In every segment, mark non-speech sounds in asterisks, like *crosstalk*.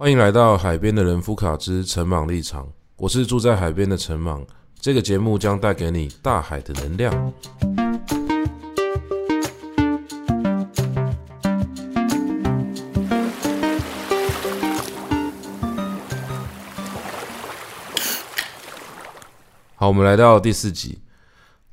欢迎来到海边的人夫卡之陈茻立场，我是住在海边的陈茻。这个节目将带给你大海的能量。好，我们来到第四集。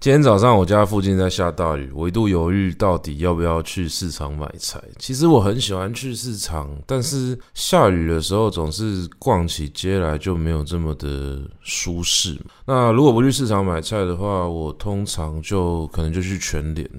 今天早上我家附近在下大雨，我一度犹豫到底要不要去市场买菜。其实我很喜欢去市场，但是下雨的时候总是逛起街来就没有这么的舒适。那如果不去市场买菜的话，我通常就可能就去全联。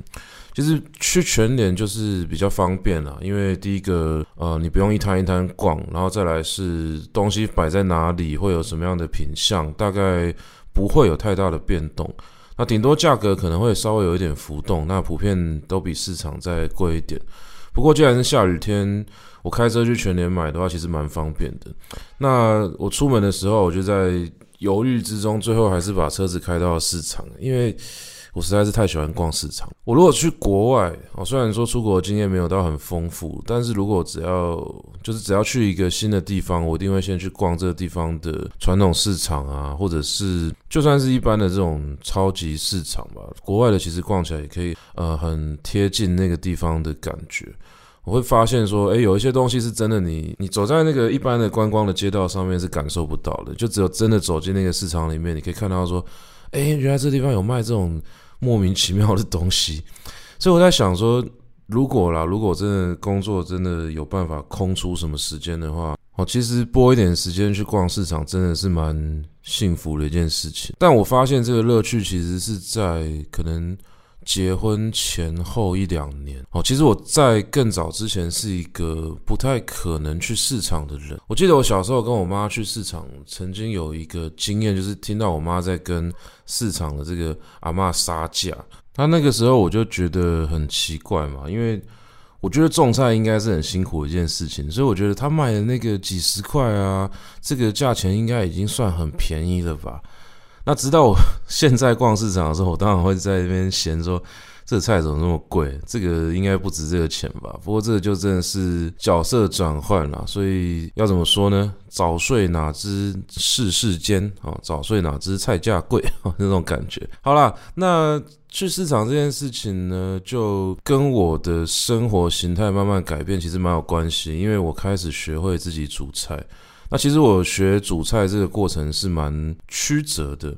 其实去全联就是比较方便啦，因为第一个呃你不用一摊一摊逛，然后再来是东西摆在哪里会有什么样的品相，大概不会有太大的变动。那顶多价格可能会稍微有一点浮动，那普遍都比市场再贵一点。不过既然是下雨天，我开车去全年买的话，其实蛮方便的。那我出门的时候，我就在犹豫之中，最后还是把车子开到市场，因为。我实在是太喜欢逛市场。我如果去国外，哦，虽然说出国经验没有到很丰富，但是如果只要就是只要去一个新的地方，我一定会先去逛这个地方的传统市场啊，或者是就算是一般的这种超级市场吧。国外的其实逛起来也可以，呃，很贴近那个地方的感觉。我会发现说，诶，有一些东西是真的，你你走在那个一般的观光的街道上面是感受不到的，就只有真的走进那个市场里面，你可以看到说。哎，原来这地方有卖这种莫名其妙的东西，*laughs* 所以我在想说，如果啦，如果真的工作真的有办法空出什么时间的话，哦，其实拨一点时间去逛市场真的是蛮幸福的一件事情。但我发现这个乐趣其实是在可能。结婚前后一两年哦，其实我在更早之前是一个不太可能去市场的人。我记得我小时候跟我妈去市场，曾经有一个经验，就是听到我妈在跟市场的这个阿嬷杀价。她那个时候我就觉得很奇怪嘛，因为我觉得种菜应该是很辛苦的一件事情，所以我觉得她卖的那个几十块啊，这个价钱应该已经算很便宜了吧。那直到我 *laughs* 现在逛市场的时候，我当然会在那边嫌说，这菜怎么那么贵？这个应该不值这个钱吧？不过这个就真的是角色转换了，所以要怎么说呢？早睡哪知世事艰啊，早睡哪知菜价贵啊，那种感觉。好啦，那去市场这件事情呢，就跟我的生活形态慢慢改变，其实蛮有关系，因为我开始学会自己煮菜。那其实我学煮菜这个过程是蛮曲折的。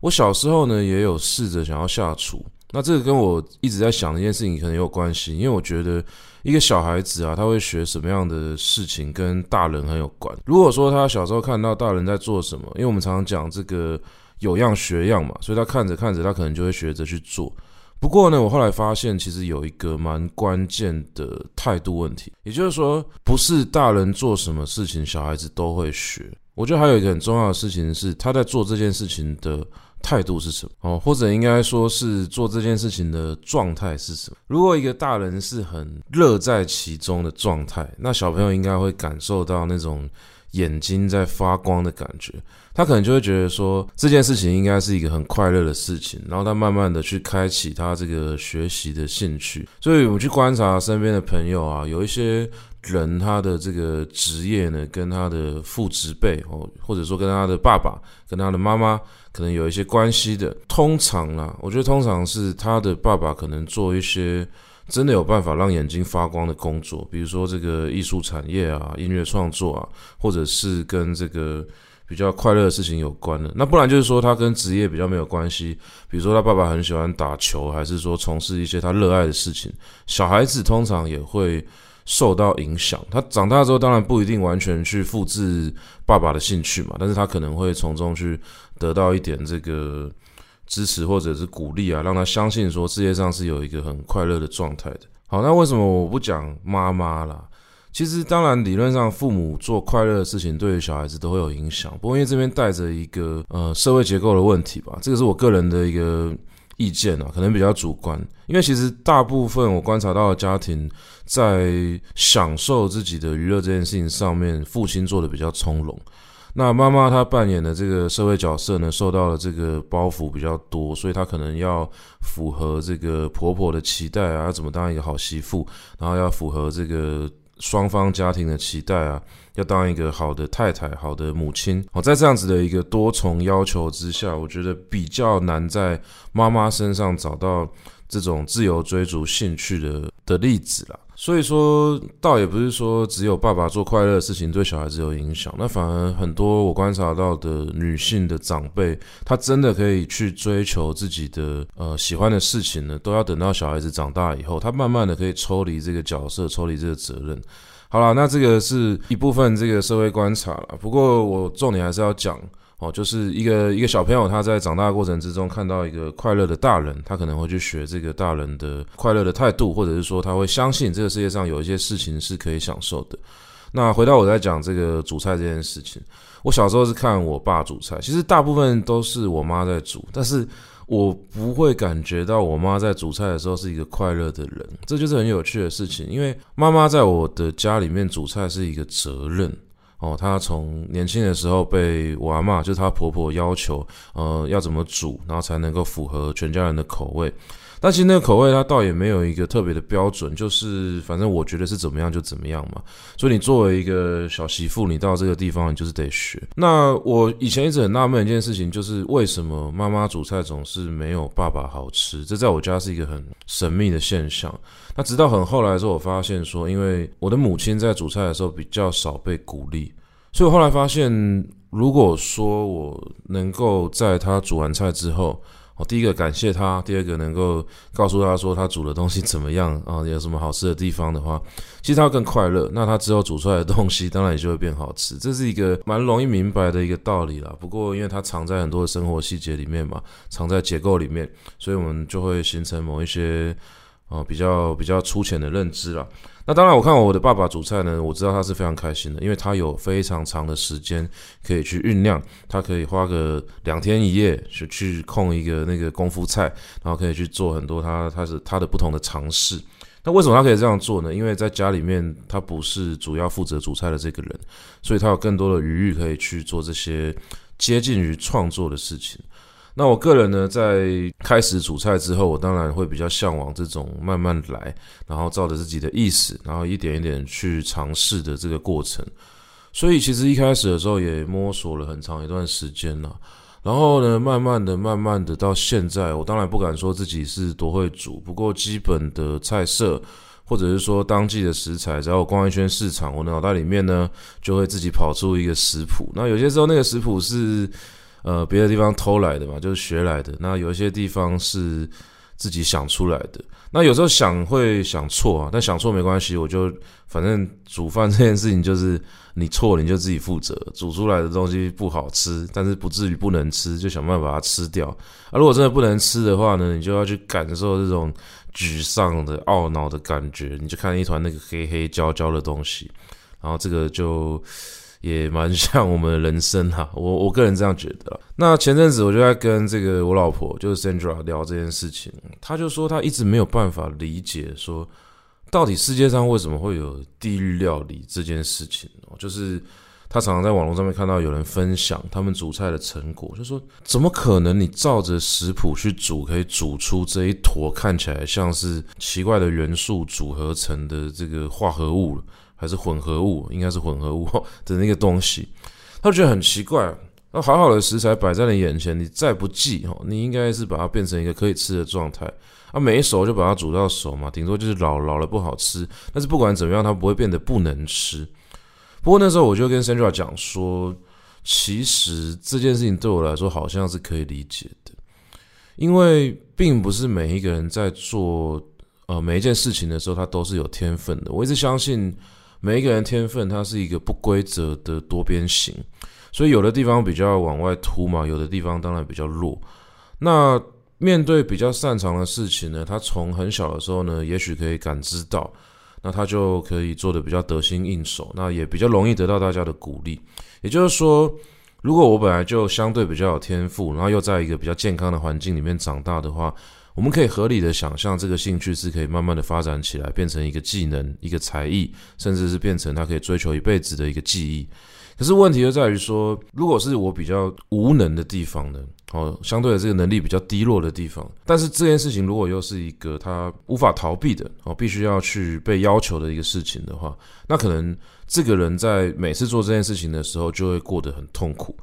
我小时候呢也有试着想要下厨，那这个跟我一直在想的一件事情可能有关系，因为我觉得一个小孩子啊，他会学什么样的事情跟大人很有关。如果说他小时候看到大人在做什么，因为我们常常讲这个有样学样嘛，所以他看着看着，他可能就会学着去做。不过呢，我后来发现，其实有一个蛮关键的态度问题，也就是说，不是大人做什么事情，小孩子都会学。我觉得还有一个很重要的事情是，他在做这件事情的态度是什么？哦，或者应该说是做这件事情的状态是什么？如果一个大人是很乐在其中的状态，那小朋友应该会感受到那种。眼睛在发光的感觉，他可能就会觉得说，这件事情应该是一个很快乐的事情，然后他慢慢的去开启他这个学习的兴趣。所以我们去观察身边的朋友啊，有一些人他的这个职业呢，跟他的父执辈哦，或者说跟他的爸爸、跟他的妈妈可能有一些关系的。通常啊，我觉得通常是他的爸爸可能做一些。真的有办法让眼睛发光的工作，比如说这个艺术产业啊、音乐创作啊，或者是跟这个比较快乐的事情有关的。那不然就是说他跟职业比较没有关系，比如说他爸爸很喜欢打球，还是说从事一些他热爱的事情。小孩子通常也会受到影响，他长大之后当然不一定完全去复制爸爸的兴趣嘛，但是他可能会从中去得到一点这个。支持或者是鼓励啊，让他相信说世界上是有一个很快乐的状态的。好，那为什么我不讲妈妈啦？其实当然理论上父母做快乐的事情，对于小孩子都会有影响。不过因为这边带着一个呃社会结构的问题吧，这个是我个人的一个意见啊，可能比较主观。因为其实大部分我观察到的家庭在享受自己的娱乐这件事情上面，父亲做的比较从容。那妈妈她扮演的这个社会角色呢，受到了这个包袱比较多，所以她可能要符合这个婆婆的期待啊，要怎么当一个好媳妇，然后要符合这个双方家庭的期待啊，要当一个好的太太、好的母亲。好，在这样子的一个多重要求之下，我觉得比较难在妈妈身上找到这种自由追逐兴趣的的例子啦。所以说，倒也不是说只有爸爸做快乐的事情对小孩子有影响，那反而很多我观察到的女性的长辈，她真的可以去追求自己的呃喜欢的事情呢，都要等到小孩子长大以后，她慢慢的可以抽离这个角色，抽离这个责任。好啦，那这个是一部分这个社会观察啦，不过我重点还是要讲。哦，就是一个一个小朋友，他在长大过程之中看到一个快乐的大人，他可能会去学这个大人的快乐的态度，或者是说他会相信这个世界上有一些事情是可以享受的。那回到我在讲这个煮菜这件事情，我小时候是看我爸煮菜，其实大部分都是我妈在煮，但是我不会感觉到我妈在煮菜的时候是一个快乐的人，这就是很有趣的事情，因为妈妈在我的家里面煮菜是一个责任。哦，她从年轻的时候被我阿嬷，就是她婆婆要求，呃，要怎么煮，然后才能够符合全家人的口味。但其实那个口味，它倒也没有一个特别的标准，就是反正我觉得是怎么样就怎么样嘛。所以你作为一个小媳妇，你到这个地方，你就是得学。那我以前一直很纳闷一件事情，就是为什么妈妈煮菜总是没有爸爸好吃？这在我家是一个很神秘的现象。那直到很后来的时候，我发现说，因为我的母亲在煮菜的时候比较少被鼓励，所以我后来发现，如果说我能够在她煮完菜之后，哦，第一个感谢他，第二个能够告诉他说他煮的东西怎么样啊，有什么好吃的地方的话，其实他会更快乐。那他之后煮出来的东西当然也就会变好吃，这是一个蛮容易明白的一个道理啦。不过因为它藏在很多的生活细节里面嘛，藏在结构里面，所以我们就会形成某一些啊比较比较粗浅的认知啦。那当然，我看我的爸爸煮菜呢，我知道他是非常开心的，因为他有非常长的时间可以去酝酿，他可以花个两天一夜去去控一个那个功夫菜，然后可以去做很多他他是他的不同的尝试。那为什么他可以这样做呢？因为在家里面他不是主要负责煮菜的这个人，所以他有更多的余裕可以去做这些接近于创作的事情。那我个人呢，在开始煮菜之后，我当然会比较向往这种慢慢来，然后照着自己的意思，然后一点一点去尝试的这个过程。所以其实一开始的时候也摸索了很长一段时间了。然后呢，慢慢的、慢慢的到现在，我当然不敢说自己是多会煮，不过基本的菜色或者是说当季的食材，只要我逛一圈市场，我脑袋里面呢就会自己跑出一个食谱。那有些时候那个食谱是。呃，别的地方偷来的嘛，就是学来的。那有一些地方是自己想出来的。那有时候想会想错啊，但想错没关系，我就反正煮饭这件事情就是你错你就自己负责。煮出来的东西不好吃，但是不至于不能吃，就想办法把它吃掉。啊，如果真的不能吃的话呢，你就要去感受这种沮丧的、懊恼的感觉。你就看一团那个黑黑焦焦的东西，然后这个就。也蛮像我们的人生哈，*laughs* 我我个人这样觉得。那前阵子我就在跟这个我老婆，就是 Sandra 聊这件事情，她就说她一直没有办法理解，说到底世界上为什么会有地狱料理这件事情哦。就是她常常在网络上面看到有人分享他们煮菜的成果，就说怎么可能你照着食谱去煮，可以煮出这一坨看起来像是奇怪的元素组合成的这个化合物？还是混合物，应该是混合物 *laughs* 的那个东西，他就觉得很奇怪。那好好的食材摆在你眼前，你再不济哦，你应该是把它变成一个可以吃的状态。啊，没熟就把它煮到熟嘛，顶多就是老老了不好吃。但是不管怎么样，它不会变得不能吃。不过那时候我就跟 Sandra 讲说，其实这件事情对我来说好像是可以理解的，因为并不是每一个人在做呃每一件事情的时候，他都是有天分的。我一直相信。每一个人天分，它是一个不规则的多边形，所以有的地方比较往外凸嘛，有的地方当然比较弱。那面对比较擅长的事情呢，他从很小的时候呢，也许可以感知到，那他就可以做得比较得心应手，那也比较容易得到大家的鼓励。也就是说，如果我本来就相对比较有天赋，然后又在一个比较健康的环境里面长大的话，我们可以合理的想象，这个兴趣是可以慢慢的发展起来，变成一个技能、一个才艺，甚至是变成他可以追求一辈子的一个技艺。可是问题就在于说，如果是我比较无能的地方呢？哦，相对的这个能力比较低落的地方。但是这件事情如果又是一个他无法逃避的哦，必须要去被要求的一个事情的话，那可能这个人在每次做这件事情的时候就会过得很痛苦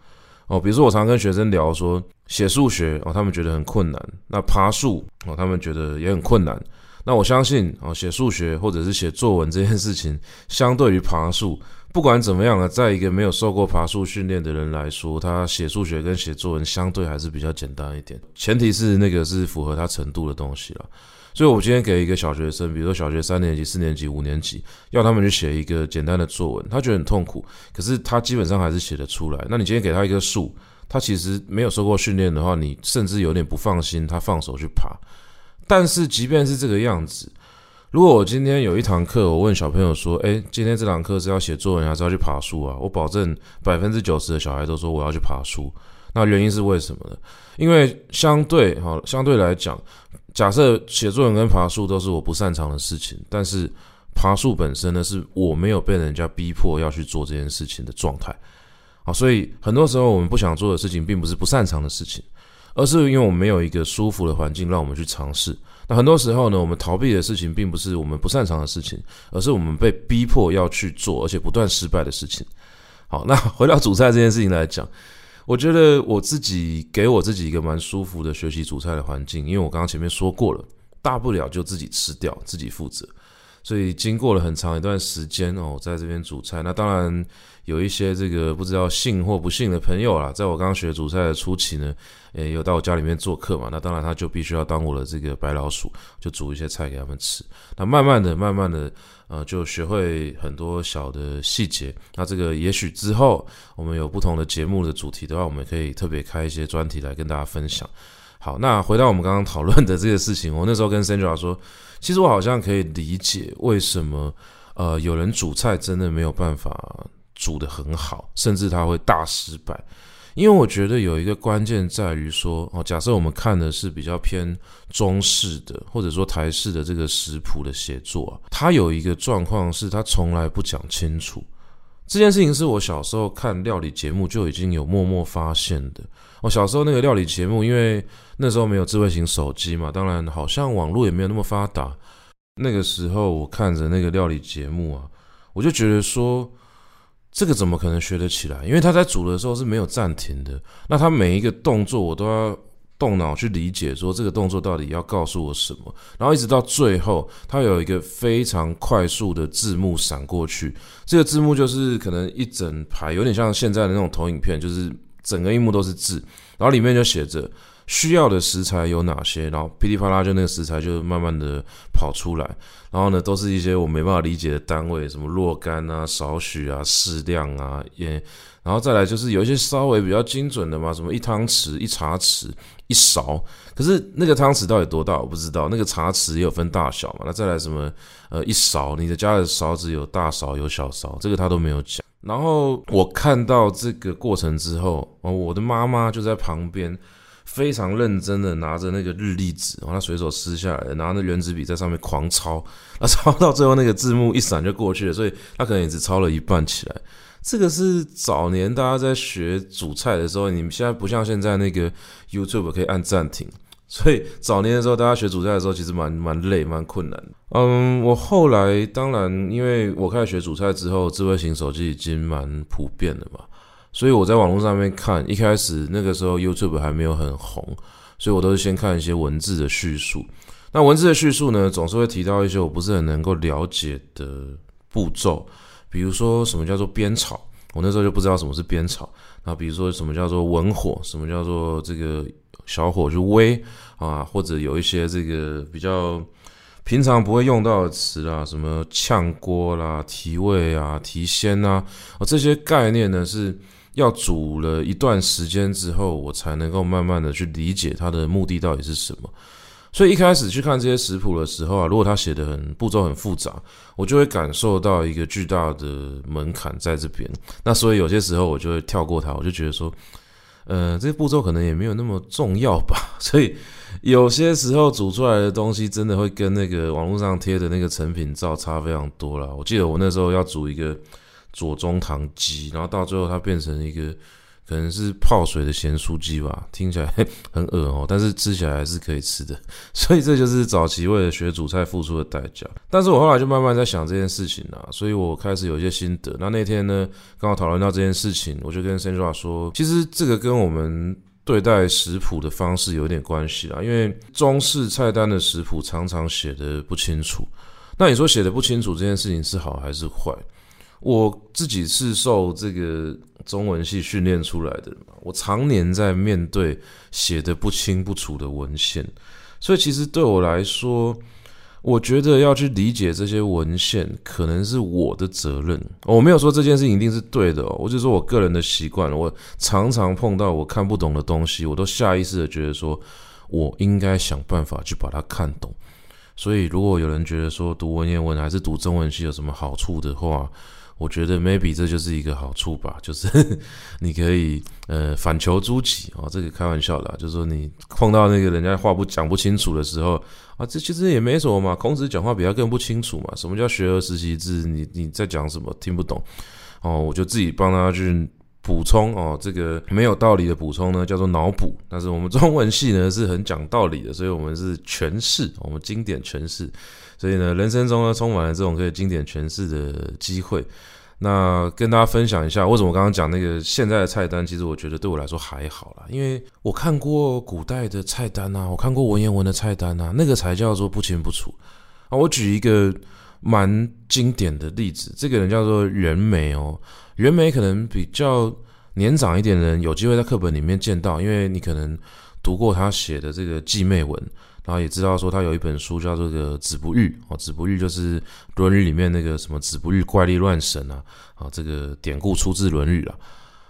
哦。比如说我常跟学生聊说，写数学哦，他们觉得很困难；那爬树哦，他们觉得也很困难。那我相信啊，写数学或者是写作文这件事情，相对于爬树，不管怎么样啊，在一个没有受过爬树训练的人来说，他写数学跟写作文相对还是比较简单一点。前提是那个是符合他程度的东西了。所以我今天给一个小学生，比如说小学三年级、四年级、五年级，要他们去写一个简单的作文，他觉得很痛苦，可是他基本上还是写得出来。那你今天给他一棵树，他其实没有受过训练的话，你甚至有点不放心他放手去爬。但是，即便是这个样子，如果我今天有一堂课，我问小朋友说：“诶，今天这堂课是要写作文还是要去爬树啊？”我保证百分之九十的小孩都说我要去爬树。那原因是为什么呢？因为相对哈，相对来讲，假设写作文跟爬树都是我不擅长的事情，但是爬树本身呢，是我没有被人家逼迫要去做这件事情的状态。好，所以很多时候我们不想做的事情，并不是不擅长的事情。而是因为我们没有一个舒服的环境让我们去尝试。那很多时候呢，我们逃避的事情并不是我们不擅长的事情，而是我们被逼迫要去做，而且不断失败的事情。好，那回到主菜这件事情来讲，我觉得我自己给我自己一个蛮舒服的学习煮菜的环境，因为我刚刚前面说过了，大不了就自己吃掉，自己负责。所以经过了很长一段时间哦，在这边煮菜。那当然有一些这个不知道信或不信的朋友啦，在我刚学煮菜的初期呢，诶，有到我家里面做客嘛。那当然他就必须要当我的这个白老鼠，就煮一些菜给他们吃。那慢慢的、慢慢的，呃，就学会很多小的细节。那这个也许之后我们有不同的节目的主题的话，我们可以特别开一些专题来跟大家分享。好，那回到我们刚刚讨论的这个事情，我那时候跟 Sandra 说。其实我好像可以理解为什么，呃，有人煮菜真的没有办法煮得很好，甚至他会大失败。因为我觉得有一个关键在于说，哦，假设我们看的是比较偏中式的，或者说台式的这个食谱的写作啊，它有一个状况是它从来不讲清楚。这件事情是我小时候看料理节目就已经有默默发现的。我小时候那个料理节目，因为那时候没有智慧型手机嘛，当然好像网络也没有那么发达。那个时候我看着那个料理节目啊，我就觉得说，这个怎么可能学得起来？因为他在煮的时候是没有暂停的，那他每一个动作我都要动脑去理解，说这个动作到底要告诉我什么。然后一直到最后，他有一个非常快速的字幕闪过去，这个字幕就是可能一整排，有点像现在的那种投影片，就是。整个萤幕都是字，然后里面就写着需要的食材有哪些，然后噼里啪啦就那个食材就慢慢的跑出来，然后呢都是一些我没办法理解的单位，什么若干啊、少许啊、适量啊，也，然后再来就是有一些稍微比较精准的嘛，什么一汤匙、一茶匙、一勺，可是那个汤匙到底多大我不知道，那个茶匙也有分大小嘛，那再来什么呃一勺，你的家的勺子有大勺有小勺，这个他都没有讲。然后我看到这个过程之后，哦，我的妈妈就在旁边，非常认真的拿着那个日历纸，然后他随手撕下来，拿着原子笔在上面狂抄，那抄到最后那个字幕一闪就过去了，所以他可能也只抄了一半起来。这个是早年大家在学煮菜的时候，你们现在不像现在那个 YouTube 可以按暂停。所以早年的时候，大家学煮菜的时候，其实蛮蛮累、蛮困难的。嗯，我后来当然，因为我开始学煮菜之后，智慧型手机已经蛮普遍了嘛，所以我在网络上面看，一开始那个时候 YouTube 还没有很红，所以我都是先看一些文字的叙述。那文字的叙述呢，总是会提到一些我不是很能够了解的步骤，比如说什么叫做煸炒，我那时候就不知道什么是煸炒。那比如说什么叫做文火，什么叫做这个。小火就煨啊，或者有一些这个比较平常不会用到的词啦，什么炝锅啦、提味啊、提鲜啊，这些概念呢是要煮了一段时间之后，我才能够慢慢的去理解它的目的到底是什么。所以一开始去看这些食谱的时候啊，如果他写的很步骤很复杂，我就会感受到一个巨大的门槛在这边。那所以有些时候我就会跳过它，我就觉得说。呃，这个步骤可能也没有那么重要吧，*laughs* 所以有些时候煮出来的东西真的会跟那个网络上贴的那个成品照差非常多啦。我记得我那时候要煮一个左宗棠鸡，然后到最后它变成一个可能是泡水的咸酥鸡吧，听起来 *laughs* 很恶哦，但是吃起来还是可以吃的。*laughs* 所以这就是早期为了学煮菜付出的代价。但是我后来就慢慢在想这件事情啊，所以我开始有一些心得。那那天呢，刚好讨论到这件事情，我就跟 Sandra 说，其实这个跟我们对待食谱的方式有点关系啦，因为中式菜单的食谱常常写的不清楚。那你说写的不清楚这件事情是好还是坏？我自己是受这个中文系训练出来的，我常年在面对写得不清不楚的文献，所以其实对我来说，我觉得要去理解这些文献，可能是我的责任。我没有说这件事情一定是对的哦，我就说我个人的习惯，我常常碰到我看不懂的东西，我都下意识的觉得说，我应该想办法去把它看懂。所以如果有人觉得说读文言文还是读中文系有什么好处的话，我觉得 maybe 这就是一个好处吧，就是 *laughs* 你可以呃反求诸己哦，这个开玩笑的啊，就是说你碰到那个人家话不讲不清楚的时候啊，这其实也没什么嘛。孔子讲话比他更不清楚嘛。什么叫学而时习之？你你在讲什么？听不懂哦，我就自己帮他去补充哦。这个没有道理的补充呢，叫做脑补。但是我们 *laughs* 中文系呢是很讲道理的，所以我们是诠释，我们经典诠释。所以呢，人生中呢充满了这种可以经典诠释的机会。那跟大家分享一下，为什么我刚刚讲那个现在的菜单，其实我觉得对我来说还好啦，因为我看过古代的菜单啊，我看过文言文的菜单啊，那个才叫做不清不楚啊。我举一个蛮经典的例子，这个人叫做袁枚哦，袁枚可能比较年长一点的人有机会在课本里面见到，因为你可能读过他写的这个记妹文。然后也知道说他有一本书叫做《个子不语》哦，《子不语》就是《论语》里面那个什么“子不语怪力乱神”啊，啊，这个典故出自《论语》啊。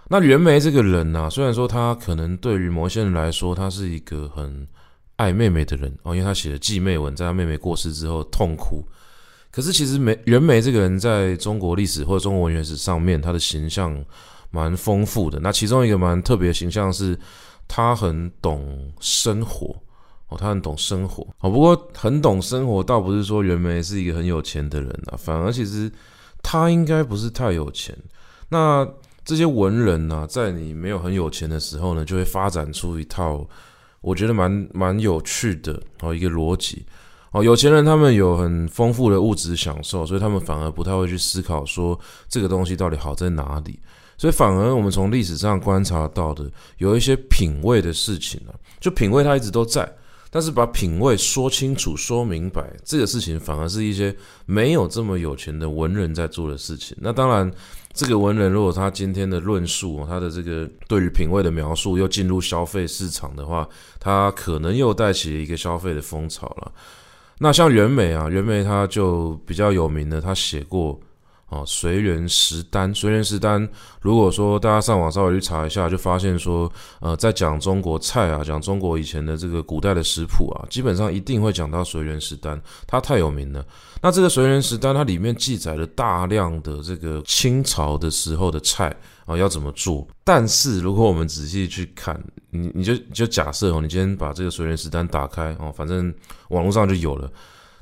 那袁枚这个人呢、啊，虽然说他可能对于某些人来说，他是一个很爱妹妹的人哦，因为他写了继妹文，在他妹妹过世之后痛哭。可是其实枚袁枚这个人在中国历史或者中国文学史上面，他的形象蛮丰富的。那其中一个蛮特别的形象是，他很懂生活。他很懂生活哦，不过很懂生活，倒不是说袁枚是一个很有钱的人啊，反而其实他应该不是太有钱。那这些文人呢、啊，在你没有很有钱的时候呢，就会发展出一套我觉得蛮蛮有趣的哦一个逻辑哦。有钱人他们有很丰富的物质享受，所以他们反而不太会去思考说这个东西到底好在哪里。所以反而我们从历史上观察到的，有一些品味的事情呢、啊，就品味它一直都在。但是把品味说清楚、说明白，这个事情反而是一些没有这么有钱的文人在做的事情。那当然，这个文人如果他今天的论述，他的这个对于品味的描述又进入消费市场的话，他可能又带起一个消费的风潮了。那像袁枚啊，袁枚他就比较有名的，他写过。哦，随园食单，随园食单。如果说大家上网稍微去查一下，就发现说，呃，在讲中国菜啊，讲中国以前的这个古代的食谱啊，基本上一定会讲到随园食单，它太有名了。那这个随园食单，它里面记载了大量的这个清朝的时候的菜啊，要怎么做。但是如果我们仔细去看，你你就你就假设哦，你今天把这个随园食单打开哦，反正网络上就有了。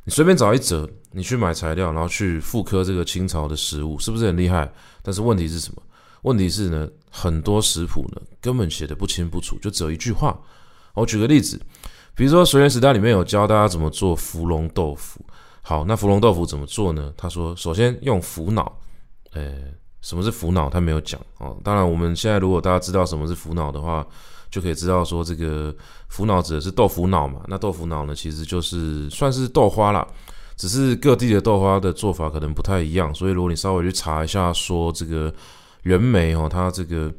你随便找一折，你去买材料，然后去复刻这个清朝的食物，是不是很厉害？但是问题是什么？问题是呢，很多食谱呢根本写的不清不楚，就只有一句话。我举个例子，比如说《随园食单》里面有教大家怎么做芙蓉豆腐。好，那芙蓉豆腐怎么做呢？他说，首先用腐脑。诶，什么是腐脑？他没有讲哦。当然，我们现在如果大家知道什么是腐脑的话，就可以知道说，这个腐脑指的是豆腐脑嘛？那豆腐脑呢，其实就是算是豆花啦，只是各地的豆花的做法可能不太一样。所以如果你稍微去查一下，说这个袁枚哦，他这个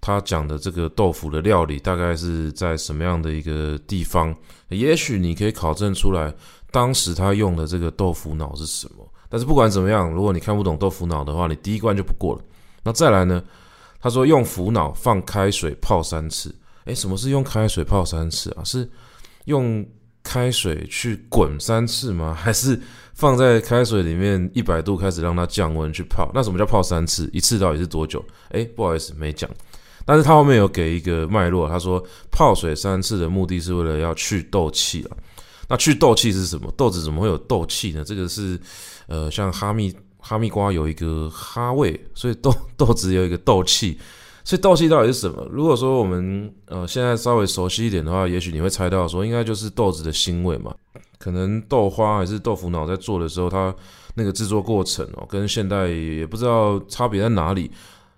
他讲的这个豆腐的料理大概是在什么样的一个地方，也许你可以考证出来，当时他用的这个豆腐脑是什么。但是不管怎么样，如果你看不懂豆腐脑的话，你第一关就不过了。那再来呢，他说用腐脑放开水泡三次。诶，什么是用开水泡三次啊？是用开水去滚三次吗？*laughs* 还是放在开水里面一百度开始让它降温去泡？那什么叫泡三次？一次到底是多久？诶，不好意思，没讲。但是他后面有给一个脉络，他说泡水三次的目的是为了要去豆气啊。那去豆气是什么？豆子怎么会有豆气呢？这个是呃，像哈密哈密瓜有一个哈味，所以豆豆子有一个豆气。所以斗气到底是什么？如果说我们呃现在稍微熟悉一点的话，也许你会猜到说，应该就是豆子的腥味嘛。可能豆花还是豆腐脑在做的时候，它那个制作过程哦，跟现代也不知道差别在哪里。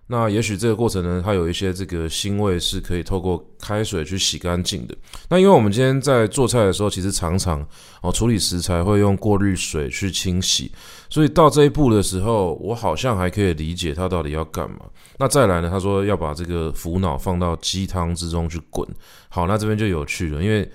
那也许这个过程呢，它有一些这个腥味是可以透过开水去洗干净的。那因为我们今天在做菜的时候，其实常常哦处理食材会用过滤水去清洗，所以到这一步的时候，我好像还可以理解它到底要干嘛。那再来呢，他说要把这个腐脑放到鸡汤之中去滚。好，那这边就有趣了，因为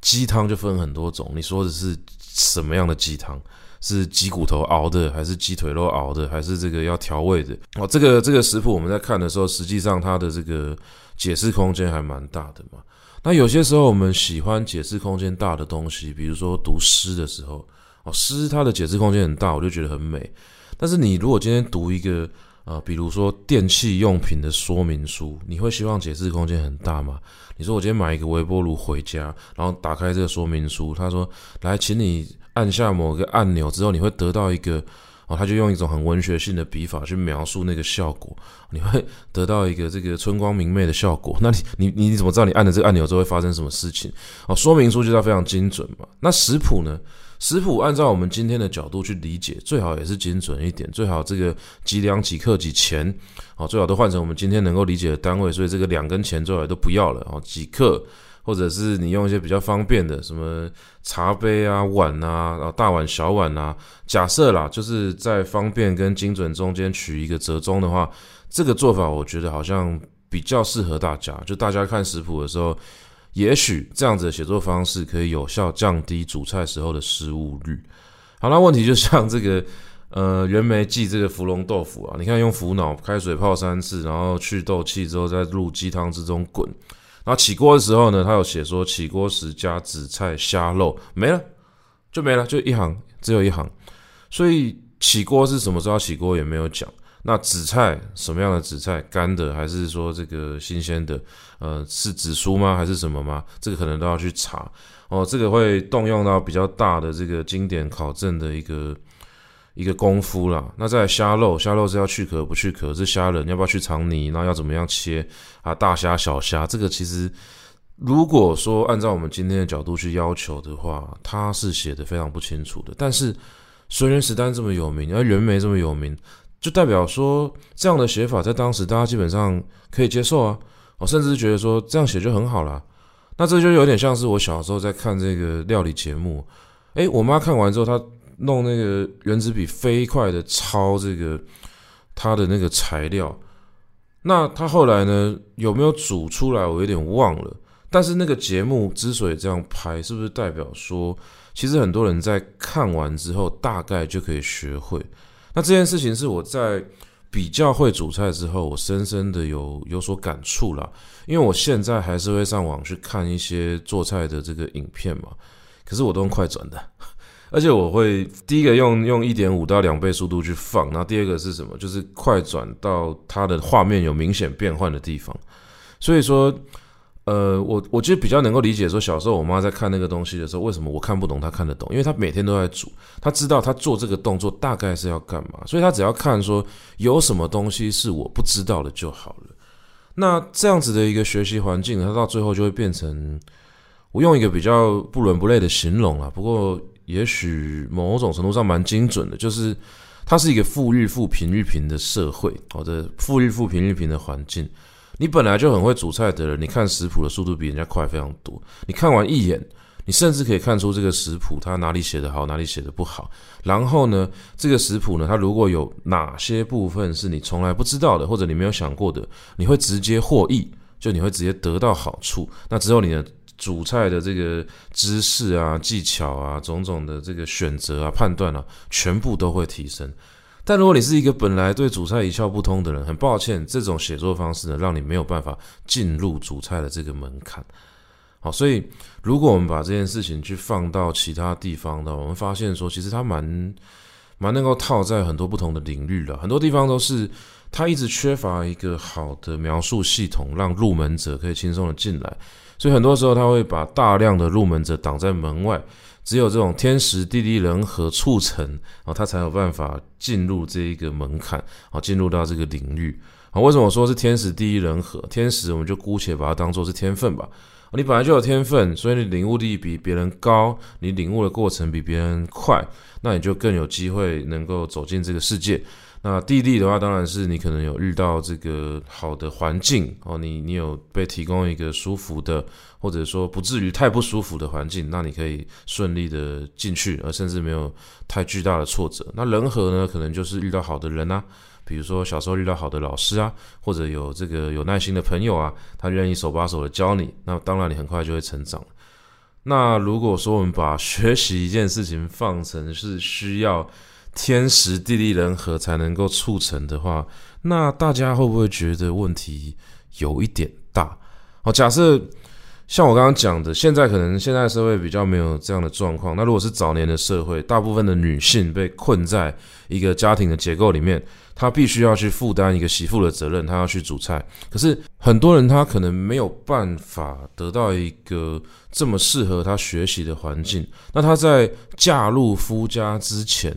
鸡汤就分很多种，你说的是什么样的鸡汤？是鸡骨头熬的，还是鸡腿肉熬的，还是这个要调味的？哦，这个这个食谱我们在看的时候，实际上它的这个解释空间还蛮大的嘛。那有些时候我们喜欢解释空间大的东西，比如说读诗的时候，哦，诗它的解释空间很大，我就觉得很美。但是你如果今天读一个啊、比如说电器用品的说明书，你会希望解释空间很大吗？你说我今天买一个微波炉回家，然后打开这个说明书，他说来，请你。按下某个按钮之后，你会得到一个哦，他就用一种很文学性的笔法去描述那个效果，你会得到一个这个春光明媚的效果。那你你你怎么知道你按了这个按钮之后会发生什么事情？哦，说明书就是要非常精准嘛。那食谱呢？食谱按照我们今天的角度去理解，最好也是精准一点，最好这个几两几克几钱，哦，最好都换成我们今天能够理解的单位。所以这个两根钱最好都不要了哦，几克。或者是你用一些比较方便的，什么茶杯啊、碗啊，然后大碗、小碗啊。假设啦，就是在方便跟精准中间取一个折中的话，这个做法我觉得好像比较适合大家。就大家看食谱的时候，也许这样子的写作方式可以有效降低煮菜时候的失误率。好，那问题就像这个，呃，袁枚记这个芙蓉豆腐啊，你看用腐脑开水泡三次，然后去豆气之后再入鸡汤之中滚。然后起锅的时候呢，他有写说起锅时加紫菜、虾肉，没了，就没了，就一行，只有一行。所以起锅是什么时候起锅也没有讲。那紫菜什么样的紫菜，干的还是说这个新鲜的？呃，是紫苏吗？还是什么吗？这个可能都要去查哦。这个会动用到比较大的这个经典考证的一个。一个功夫啦，那再虾肉，虾肉是要去壳不去壳，是虾仁要不要去肠泥，然后要怎么样切啊？大虾小虾，这个其实如果说按照我们今天的角度去要求的话，它是写的非常不清楚的。但是随园食单这么有名，而袁枚这么有名，就代表说这样的写法在当时大家基本上可以接受啊，我甚至觉得说这样写就很好啦。那这就有点像是我小时候在看这个料理节目，诶，我妈看完之后她。弄那个原子笔飞快的抄这个他的那个材料，那他后来呢，有没有煮出来？我有点忘了。但是那个节目之所以这样拍，是不是代表说，其实很多人在看完之后大概就可以学会？那这件事情是我在比较会煮菜之后，我深深的有有所感触啦。因为我现在还是会上网去看一些做菜的这个影片嘛，可是我都用快转的。而且我会第一个用用一点五到两倍速度去放，然后第二个是什么？就是快转到它的画面有明显变换的地方。所以说，呃，我我觉得比较能够理解说，小时候我妈在看那个东西的时候，为什么我看不懂，她看得懂？因为她每天都在煮，她知道她做这个动作大概是要干嘛，所以她只要看说有什么东西是我不知道的就好了。那这样子的一个学习环境，它到最后就会变成，我用一个比较不伦不类的形容啊，不过。也许某种程度上蛮精准的，就是它是一个富裕富贫日贫的社会，好的富裕富贫日贫的环境。你本来就很会煮菜的人，你看食谱的速度比人家快非常多。你看完一眼，你甚至可以看出这个食谱它哪里写得好，哪里写得不好。然后呢，这个食谱呢，它如果有哪些部分是你从来不知道的，或者你没有想过的，你会直接获益，就你会直接得到好处。那之后你的。主菜的这个知识啊、技巧啊、种种的这个选择啊、判断啊，全部都会提升。但如果你是一个本来对主菜一窍不通的人，很抱歉，这种写作方式呢，让你没有办法进入主菜的这个门槛。好，所以如果我们把这件事情去放到其他地方呢，我们发现说，其实它蛮蛮能够套在很多不同的领域了。很多地方都是它一直缺乏一个好的描述系统，让入门者可以轻松的进来。所以很多时候他会把大量的入门者挡在门外，只有这种天时地利人和促成，啊，他才有办法进入这一个门槛，啊，进入到这个领域，啊，为什么说是天时地利人和？天时我们就姑且把它当做是天分吧。你本来就有天分，所以你领悟力比别人高，你领悟的过程比别人快，那你就更有机会能够走进这个世界。那地利的话，当然是你可能有遇到这个好的环境哦，你你有被提供一个舒服的，或者说不至于太不舒服的环境，那你可以顺利的进去，而甚至没有太巨大的挫折。那人和呢，可能就是遇到好的人啊，比如说小时候遇到好的老师啊，或者有这个有耐心的朋友啊，他愿意手把手的教你，那当然你很快就会成长。那如果说我们把学习一件事情放成是需要。天时地利人和才能够促成的话，那大家会不会觉得问题有一点大？好，假设像我刚刚讲的，现在可能现在社会比较没有这样的状况。那如果是早年的社会，大部分的女性被困在一个家庭的结构里面，她必须要去负担一个媳妇的责任，她要去煮菜。可是很多人她可能没有办法得到一个这么适合她学习的环境。那她在嫁入夫家之前，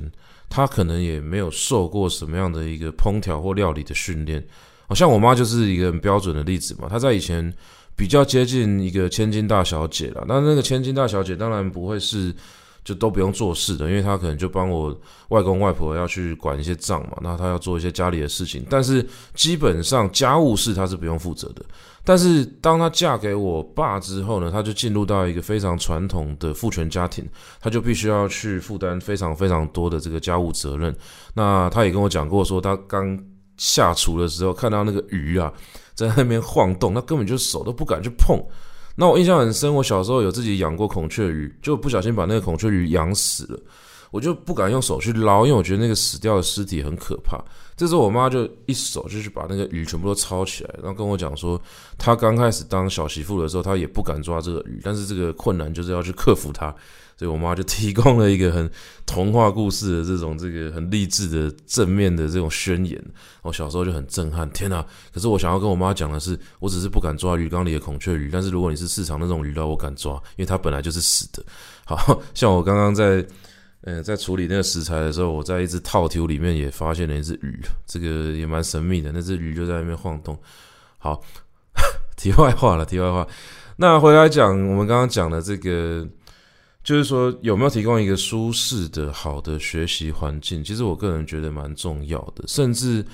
他可能也没有受过什么样的一个烹调或料理的训练，好像我妈就是一个很标准的例子嘛。她在以前比较接近一个千金大小姐了，那那个千金大小姐当然不会是就都不用做事的，因为她可能就帮我外公外婆要去管一些账嘛，那她要做一些家里的事情，但是基本上家务事她是不用负责的。但是当她嫁给我爸之后呢，她就进入到一个非常传统的父权家庭，她就必须要去负担非常非常多的这个家务责任。那她也跟我讲过说，她刚下厨的时候看到那个鱼啊在那边晃动，她根本就手都不敢去碰。那我印象很深，我小时候有自己养过孔雀鱼，就不小心把那个孔雀鱼养死了。我就不敢用手去捞，因为我觉得那个死掉的尸体很可怕。这时候我妈就一手就去把那个鱼全部都抄起来，然后跟我讲说，她刚开始当小媳妇的时候，她也不敢抓这个鱼，但是这个困难就是要去克服它。所以我妈就提供了一个很童话故事的这种这个很励志的正面的这种宣言。我小时候就很震撼，天哪！可是我想要跟我妈讲的是，我只是不敢抓鱼缸里的孔雀鱼，但是如果你是市场那种鱼捞，我敢抓，因为它本来就是死的。好像我刚刚在。嗯，在处理那个食材的时候，我在一只套球里面也发现了一只鱼，这个也蛮神秘的。那只鱼就在那边晃动。好，*laughs* 题外话了，题外话。那回来讲，我们刚刚讲的这个，就是说有没有提供一个舒适的、好的学习环境？其实我个人觉得蛮重要的，甚至。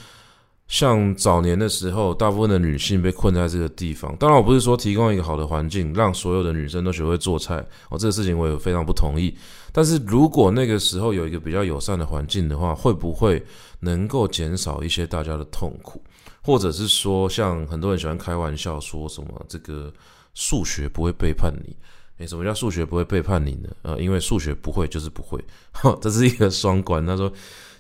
像早年的时候，大部分的女性被困在这个地方。当然，我不是说提供一个好的环境，让所有的女生都学会做菜哦，这个事情我也非常不同意。但是如果那个时候有一个比较友善的环境的话，会不会能够减少一些大家的痛苦？或者是说，像很多人喜欢开玩笑说什么这个数学不会背叛你？诶，什么叫数学不会背叛你呢？呃，因为数学不会就是不会，*laughs* 这是一个双关。他说。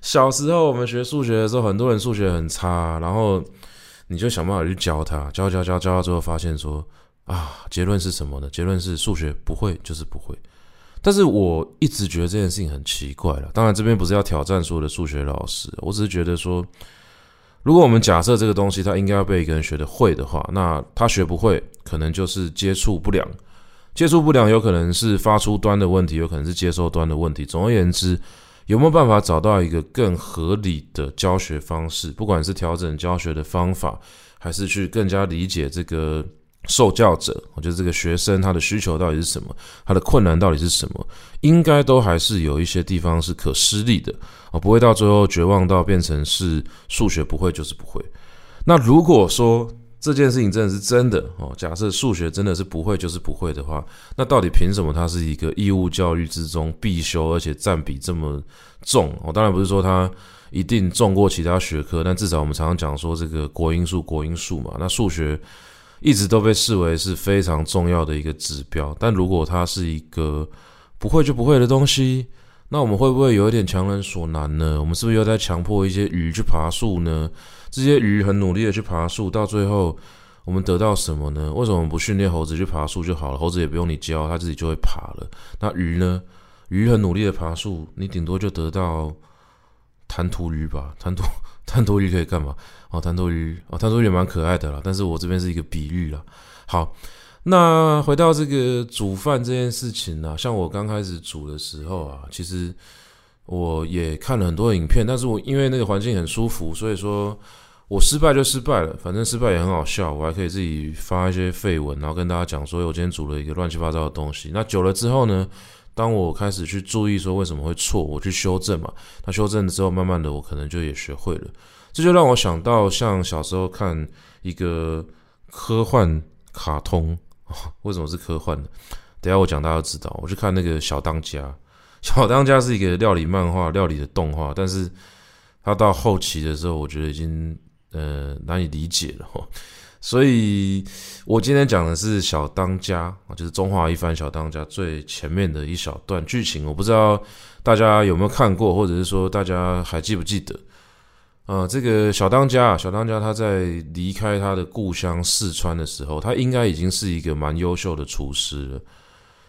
小时候我们学数学的时候，很多人数学很差，然后你就想办法去教他，教教教教到最后发现说啊，结论是什么呢？结论是数学不会就是不会。但是我一直觉得这件事情很奇怪了。当然这边不是要挑战所有的数学老师，我只是觉得说，如果我们假设这个东西他应该要被一个人学得会的话，那他学不会，可能就是接触不良。接触不良有可能是发出端的问题，有可能是接收端的问题。总而言之。有没有办法找到一个更合理的教学方式？不管是调整教学的方法，还是去更加理解这个受教者，我觉得这个学生他的需求到底是什么，他的困难到底是什么，应该都还是有一些地方是可施力的，哦，不会到最后绝望到变成是数学不会就是不会。那如果说，这件事情真的是真的哦。假设数学真的是不会就是不会的话，那到底凭什么它是一个义务教育之中必修，而且占比这么重？我当然不是说它一定重过其他学科，但至少我们常常讲说这个国英数国英数嘛。那数学一直都被视为是非常重要的一个指标。但如果它是一个不会就不会的东西，那我们会不会有一点强人所难呢？我们是不是又在强迫一些鱼去爬树呢？这些鱼很努力的去爬树，到最后我们得到什么呢？为什么不训练猴子去爬树就好了？猴子也不用你教，它自己就会爬了。那鱼呢？鱼很努力的爬树，你顶多就得到弹涂鱼吧？弹涂弹涂鱼可以干嘛？哦，弹涂鱼哦，弹涂鱼也蛮可爱的啦。但是我这边是一个比喻啦。好，那回到这个煮饭这件事情呢，像我刚开始煮的时候啊，其实。我也看了很多影片，但是我因为那个环境很舒服，所以说我失败就失败了，反正失败也很好笑，我还可以自己发一些废文，然后跟大家讲说，我今天煮了一个乱七八糟的东西。那久了之后呢，当我开始去注意说为什么会错，我去修正嘛。那修正了之后，慢慢的我可能就也学会了。这就让我想到，像小时候看一个科幻卡通，为什么是科幻呢？等下我讲大家都知道。我去看那个小当家，小当家是一个料理漫画、料理的动画，但是它到后期的时候，我觉得已经呃难以理解了。所以我今天讲的是小当家啊，就是中华一番小当家最前面的一小段剧情，我不知道大家有没有看过，或者是说大家还记不记得？呃，这个小当家，小当家他在离开他的故乡四川的时候，他应该已经是一个蛮优秀的厨师了。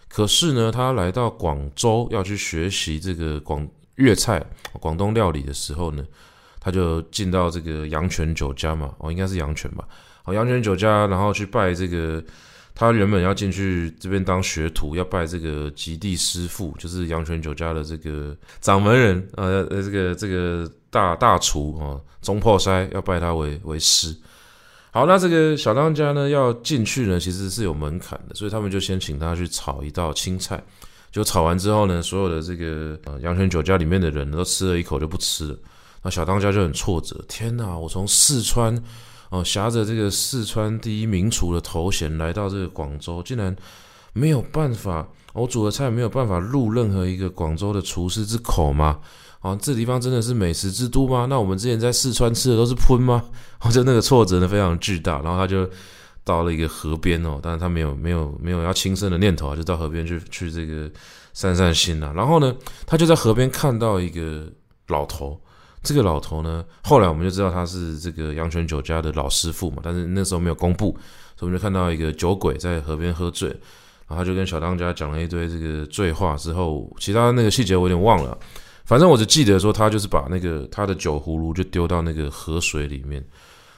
可是呢，他来到广州要去学习这个广粤菜、广东料理的时候呢，他就进到这个阳泉酒家嘛，哦，应该是阳泉吧，哦，阳泉酒家，然后去拜这个。他原本要进去这边当学徒，要拜这个极地师傅，就是阳泉酒家的这个掌门人，呃呃，这个这个大大厨啊，中破塞要拜他为为师。好，那这个小当家呢要进去呢，其实是有门槛的，所以他们就先请他去炒一道青菜。就炒完之后呢，所有的这个呃阳泉酒家里面的人都吃了一口就不吃了。那小当家就很挫折，天哪，我从四川。哦，挟着这个四川第一名厨的头衔来到这个广州，竟然没有办法，我煮的菜没有办法入任何一个广州的厨师之口吗？啊，这地方真的是美食之都吗？那我们之前在四川吃的都是喷吗？哦，就那个挫折呢非常巨大，然后他就到了一个河边哦，但是他没有没有没有要轻生的念头啊，就到河边去去这个散散心啊。然后呢，他就在河边看到一个老头。这个老头呢，后来我们就知道他是这个阳泉酒家的老师傅嘛，但是那时候没有公布，所以我们就看到一个酒鬼在河边喝醉，然后他就跟小当家讲了一堆这个醉话之后，其他那个细节我有点忘了，反正我只记得说他就是把那个他的酒葫芦就丢到那个河水里面，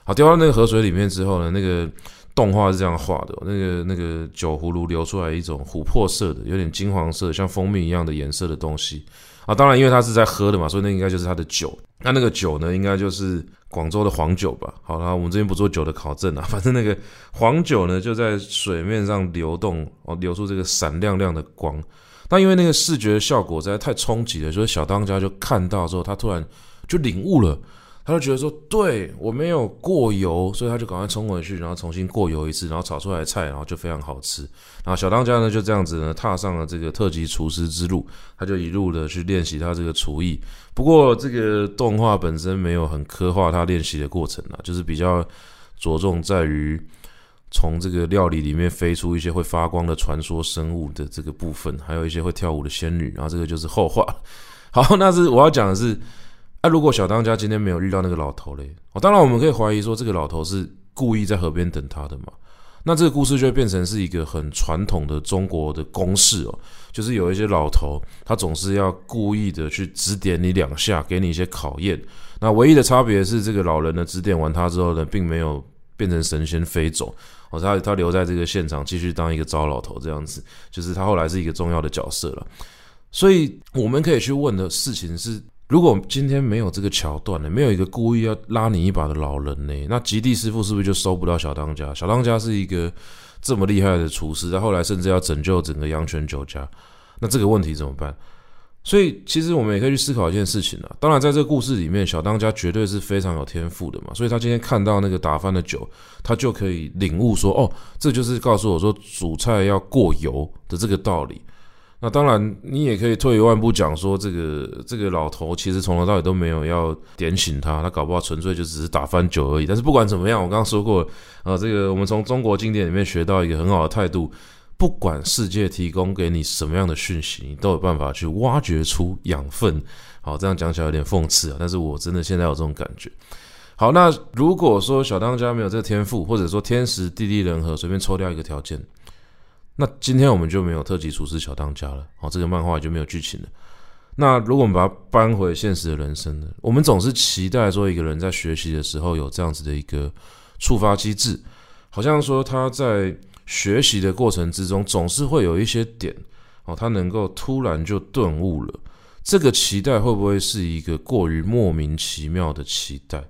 好，丢到那个河水里面之后呢，那个动画是这样画的，那个那个酒葫芦流出来一种琥珀色的，有点金黄色，像蜂蜜一样的颜色的东西。啊，当然，因为他是在喝的嘛，所以那应该就是他的酒。那那个酒呢，应该就是广州的黄酒吧。好了，我们这边不做酒的考证啊，*laughs* 反正那个黄酒呢，就在水面上流动，哦，流出这个闪亮亮的光。那因为那个视觉效果实在太冲击了，所以小当家就看到之后，他突然就领悟了。他就觉得说，对，我没有过油，所以他就赶快冲回去，然后重新过油一次，然后炒出来的菜，然后就非常好吃。然后小当家呢就这样子呢踏上了这个特级厨师之路，他就一路的去练习他这个厨艺。不过这个动画本身没有很刻画他练习的过程啊，就是比较着重在于从这个料理里面飞出一些会发光的传说生物的这个部分，还有一些会跳舞的仙女，然后这个就是后话。*laughs* 好，那是我要讲的是。那、如果小当家今天没有遇到那个老头嘞？哦，当然我们可以怀疑说这个老头是故意在河边等他的嘛。那这个故事就变成是一个很传统的中国的公式哦，就是有一些老头他总是要故意的去指点你两下，给你一些考验。那唯一的差别是，这个老人呢指点完他之后呢，并没有变成神仙飞走哦，他他留在这个现场继续当一个糟老头这样子，就是他后来是一个重要的角色了。所以我们可以去问的事情是。如果今天没有这个桥段呢，没有一个故意要拉你一把的老人呢，那及第师傅是不是就收不到小当家？小当家是一个这么厉害的厨师，他后来甚至要拯救整个阳泉酒家，那这个问题怎么办？所以其实我们也可以去思考一件事情啊。当然，在这个故事里面，小当家绝对是非常有天赋的嘛，所以他今天看到那个打翻的酒，他就可以领悟说，哦，这就是告诉我说煮菜要过油的这个道理。那当然，你也可以退一万步讲说，这个这个老头其实从头到尾都没有要点醒他，他搞不好纯粹就只是打翻酒而已。但是不管怎么样，我刚刚说过，啊，这个我们从中国经典里面学到一个很好的态度，不管世界提供给你什么样的讯息，你都有办法去挖掘出养分。好，这样讲起来有点讽刺啊，但是我真的现在有这种感觉。好，那如果说小当家没有这个天赋，或者说天时地利人和，随便抽掉一个条件。那今天我们就没有特级厨师小当家了，哦，这个漫画也就没有剧情了。那如果我们把它搬回现实的人生呢？我们总是期待说一个人在学习的时候有这样子的一个触发机制，好像说他在学习的过程之中总是会有一些点，哦，他能够突然就顿悟了。这个期待会不会是一个过于莫名其妙的期待？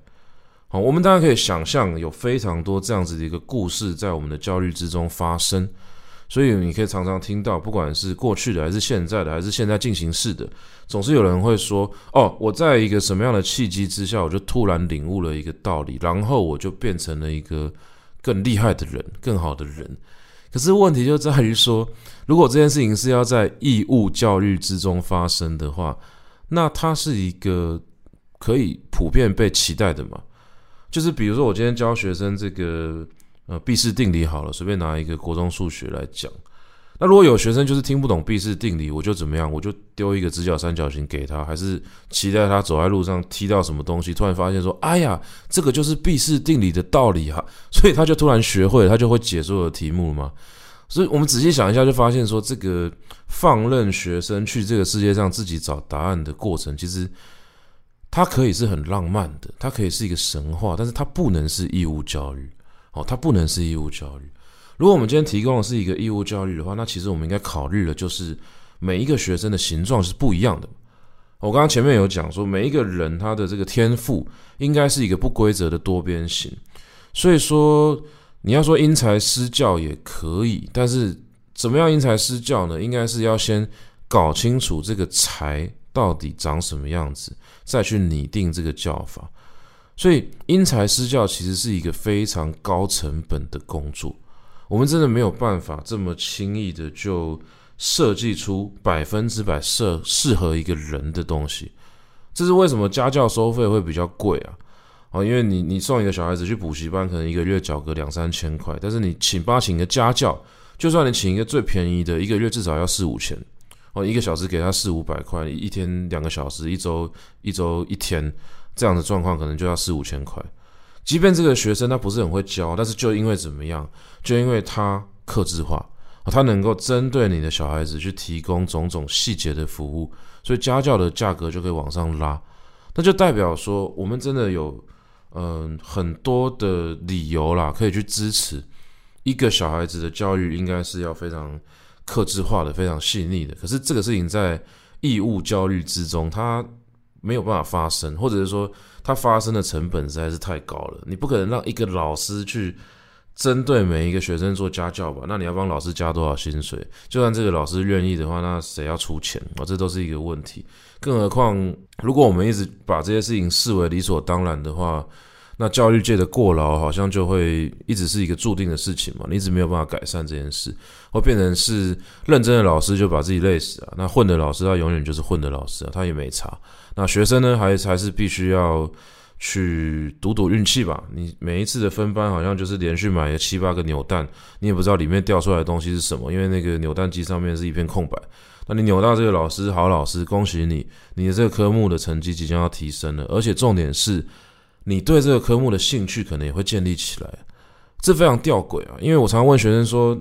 好，我们当然可以想象有非常多这样子的一个故事在我们的焦虑之中发生，所以你可以常常听到，不管是过去的，还是现在的，还是现在进行式的，总是有人会说：“哦，我在一个什么样的契机之下，我就突然领悟了一个道理，然后我就变成了一个更厉害的人，更好的人。”可是问题就在于说，如果这件事情是要在义务教育之中发生的话，那它是一个可以普遍被期待的嘛？就是比如说，我今天教学生这个呃毕氏定理好了，随便拿一个国中数学来讲。那如果有学生就是听不懂毕氏定理，我就怎么样？我就丢一个直角三角形给他，还是期待他走在路上踢到什么东西，突然发现说：“哎呀，这个就是毕氏定理的道理啊！” *laughs* 所以他就突然学会了，他就会解所有的题目了吗？所以我们仔细想一下，就发现说，这个放任学生去这个世界上自己找答案的过程，其实。它可以是很浪漫的，它可以是一个神话，但是它不能是义务教育。哦，它不能是义务教育。如果我们今天提供的是一个义务教育的话，那其实我们应该考虑的就是每一个学生的形状是不一样的。我刚刚前面有讲说，每一个人他的这个天赋应该是一个不规则的多边形。所以说，你要说因材施教也可以，但是怎么样因材施教呢？应该是要先搞清楚这个才。到底长什么样子，再去拟定这个教法。所以因材施教其实是一个非常高成本的工作。我们真的没有办法这么轻易的就设计出百分之百适适合一个人的东西。这是为什么家教收费会比较贵啊？啊，因为你你送一个小孩子去补习班，可能一个月缴个两三千块，但是你请八请个家教，就算你请一个最便宜的，一个月至少要四五千。哦，一个小时给他四五百块，一天两个小时，一周一周一天，这样的状况可能就要四五千块。即便这个学生他不是很会教，但是就因为怎么样，就因为他克制化，他能够针对你的小孩子去提供种种细节的服务，所以家教的价格就可以往上拉。那就代表说，我们真的有嗯、很多的理由啦，可以去支持一个小孩子的教育，应该是要非常。克制化的非常细腻的，可是这个事情在义务教育之中，它没有办法发生，或者是说它发生的成本实在是太高了。你不可能让一个老师去针对每一个学生做家教吧？那你要帮老师加多少薪水？就算这个老师愿意的话，那谁要出钱啊？这都是一个问题。更何况，如果我们一直把这些事情视为理所当然的话，那教育界的过劳好像就会一直是一个注定的事情嘛，你一直没有办法改善这件事，会变成是认真的老师就把自己累死啊，那混的老师他永远就是混的老师啊，他也没差。那学生呢，还还是必须要去赌赌运气吧。你每一次的分班好像就是连续买了七八个扭蛋，你也不知道里面掉出来的东西是什么，因为那个扭蛋机上面是一片空白。那你扭到这个老师，好老师，恭喜你，你的这个科目的成绩即将要提升了，而且重点是。你对这个科目的兴趣可能也会建立起来，这非常吊诡啊！因为我常常问学生说，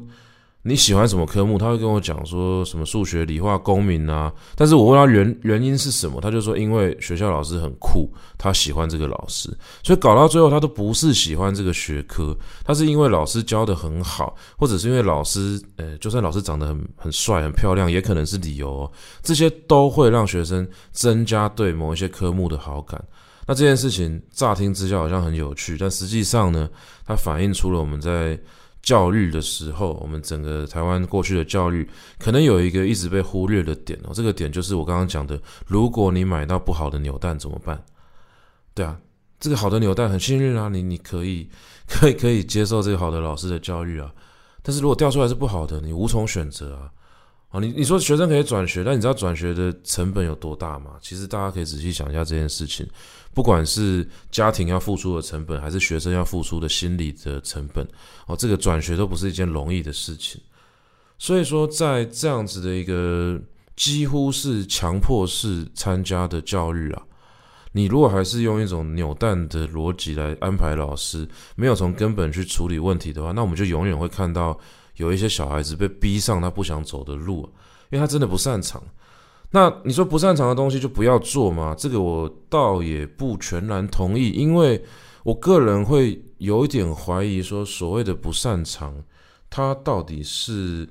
你喜欢什么科目？他会跟我讲说什么数学、理化、公民啊。但是我问他原原因是什么，他就说因为学校老师很酷，他喜欢这个老师，所以搞到最后他都不是喜欢这个学科，他是因为老师教得很好，或者是因为老师，呃，就算老师长得很很帅、很漂亮，也可能是理由哦。这些都会让学生增加对某一些科目的好感。那这件事情乍听之下好像很有趣，但实际上呢，它反映出了我们在教育的时候，我们整个台湾过去的教育可能有一个一直被忽略的点哦。这个点就是我刚刚讲的，如果你买到不好的扭蛋怎么办？对啊，这个好的扭蛋很幸运啊，你你可以可以可以接受这个好的老师的教育啊。但是如果掉出来是不好的，你无从选择啊。啊，你你说学生可以转学，但你知道转学的成本有多大吗？其实大家可以仔细想一下这件事情，不管是家庭要付出的成本，还是学生要付出的心理的成本，哦，这个转学都不是一件容易的事情。所以说，在这样子的一个几乎是强迫式参加的教育啊，你如果还是用一种扭蛋的逻辑来安排老师，没有从根本去处理问题的话，那我们就永远会看到。有一些小孩子被逼上他不想走的路，因为他真的不擅长。那你说不擅长的东西就不要做吗？这个我倒也不全然同意，因为我个人会有一点怀疑，说所谓的不擅长，他到底是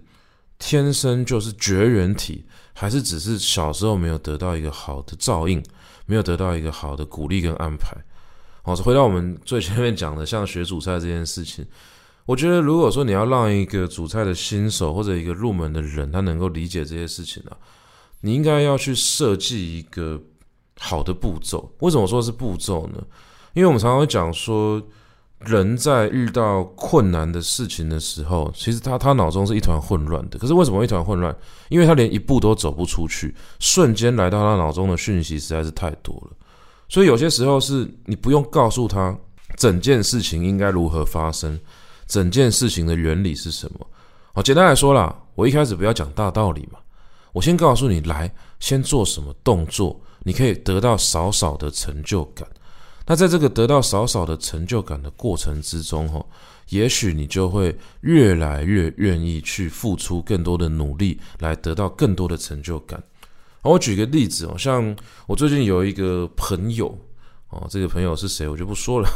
天生就是绝缘体，还是只是小时候没有得到一个好的照应，没有得到一个好的鼓励跟安排？好，回到我们最前面讲的，像学煮菜这件事情，我觉得如果说你要让一个煮菜的新手或者一个入门的人，他能够理解这些事情啊，你应该要去设计一个好的步骤。为什么说是步骤呢？因为我们常常会讲说，人在遇到困难的事情的时候，其实他他脑中是一团混乱的。可是为什么一团混乱？因为他连一步都走不出去，瞬间来到他脑中的讯息实在是太多了。所以有些时候是你不用告诉他整件事情应该如何发生，整件事情的原理是什么。好，简单来说啦，我一开始不要讲大道理嘛，我先告诉你，来，先做什么动作，你可以得到少少的成就感。那在这个得到少少的成就感的过程之中，哈，也许你就会越来越愿意去付出更多的努力，来得到更多的成就感。我举个例子哦，像我最近有一个朋友哦，这个朋友是谁我就不说了。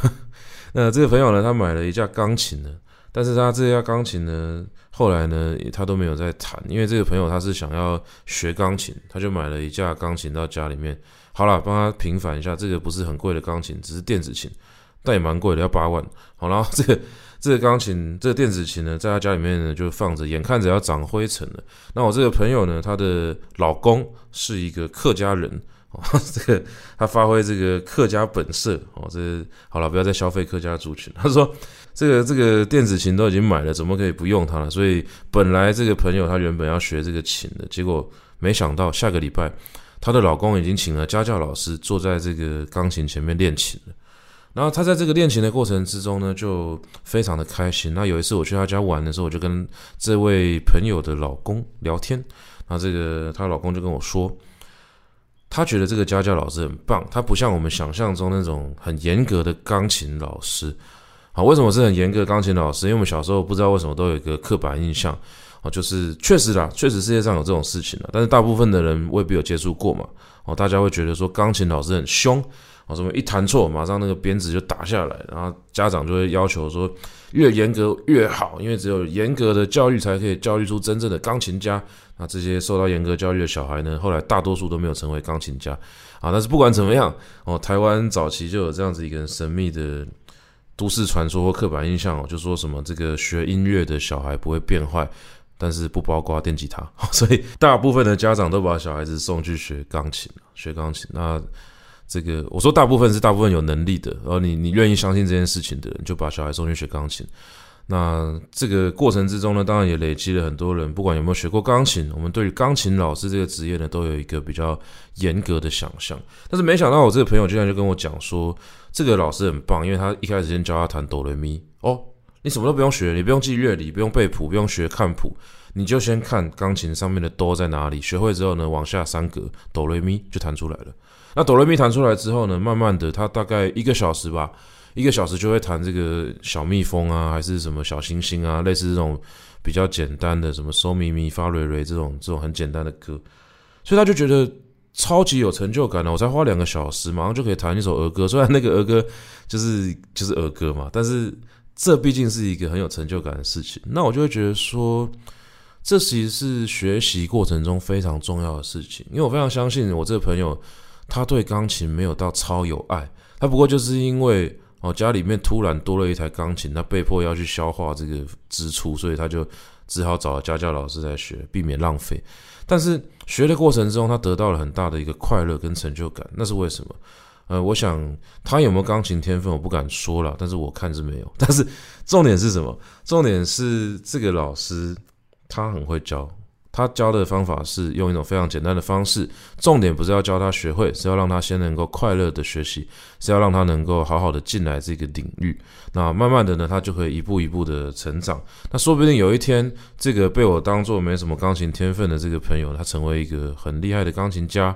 那这个朋友呢，他买了一架钢琴呢，但是他这架钢琴呢，后来呢，他都没有在弹，因为这个朋友他是想要学钢琴，他就买了一架钢琴到家里面。好了，帮他平反一下，这个不是很贵的钢琴，只是电子琴，但也蛮贵的，要八万。好，然后这个。这个钢琴，这个电子琴呢，在他家里面呢就放着，眼看着要长灰尘了。那我这个朋友呢，她的老公是一个客家人哦，*laughs* 这个他发挥这个客家本色哦，这好了，不要再消费客家族群。他说，这个这个电子琴都已经买了，怎么可以不用它了？所以本来这个朋友他原本要学这个琴的，结果没想到下个礼拜，她的老公已经请了家教老师坐在这个钢琴前面练琴了。然后她在这个练琴的过程之中呢，就非常的开心。那有一次我去她家玩的时候，我就跟这位朋友的老公聊天。那这个她老公就跟我说，他觉得这个家教老师很棒，他不像我们想象中那种很严格的钢琴老师。好，为什么是很严格的钢琴老师？因为我们小时候不知道为什么都有一个刻板印象，哦，就是确实啦，确实世界上有这种事情啦，但是大部分的人未必有接触过嘛。哦，大家会觉得说钢琴老师很凶。哦，什么一弹错，马上那个鞭子就打下来，然后家长就会要求说，越严格越好，因为只有严格的教育才可以教育出真正的钢琴家。那这些受到严格教育的小孩呢，后来大多数都没有成为钢琴家。啊，但是不管怎么样，哦，台湾早期就有这样子一个神秘的都市传说或刻板印象，哦，就说什么这个学音乐的小孩不会变坏，但是不包括电吉他。*laughs* 所以大部分的家长都把小孩子送去学钢琴，学钢琴。那这个我说大部分是大部分有能力的，然后你你愿意相信这件事情的人，就把小孩送去学钢琴。那这个过程之中呢，当然也累积了很多人，不管有没有学过钢琴，我们对于钢琴老师这个职业呢，都有一个比较严格的想象。但是没想到我这个朋友居然就跟我讲说，这个老师很棒，因为他一开始先教他弹哆来咪哦，你什么都不用学，你不用记乐理，不用背谱，不用学看谱，你就先看钢琴上面的哆在哪里，学会之后呢，往下三格哆来咪就弹出来了。那哆来咪弹出来之后呢，慢慢的，他大概一个小时吧，一个小时就会弹这个小蜜蜂啊，还是什么小星星啊，类似这种比较简单的什么嗦咪咪发瑞瑞这种这种很简单的歌，所以他就觉得超级有成就感了。我才花两个小时，马上就可以弹一首儿歌，虽然那个儿歌就是就是儿歌嘛，但是这毕竟是一个很有成就感的事情。那我就会觉得说，这其实是学习过程中非常重要的事情，因为我非常相信我这个朋友。他对钢琴没有到超有爱，他不过就是因为哦家里面突然多了一台钢琴，他被迫要去消化这个支出，所以他就只好找家教老师来学，避免浪费。但是学的过程中，他得到了很大的一个快乐跟成就感，那是为什么？呃，我想他有没有钢琴天分，我不敢说了，但是我看是没有。*laughs* 但是重点是什么？重点是这个老师他很会教。他教的方法是用一种非常简单的方式，重点不是要教他学会，是要让他先能够快乐的学习，是要让他能够好好的进来这个领域。那慢慢的呢，他就可以一步一步的成长。那说不定有一天，这个被我当做没什么钢琴天分的这个朋友，他成为一个很厉害的钢琴家，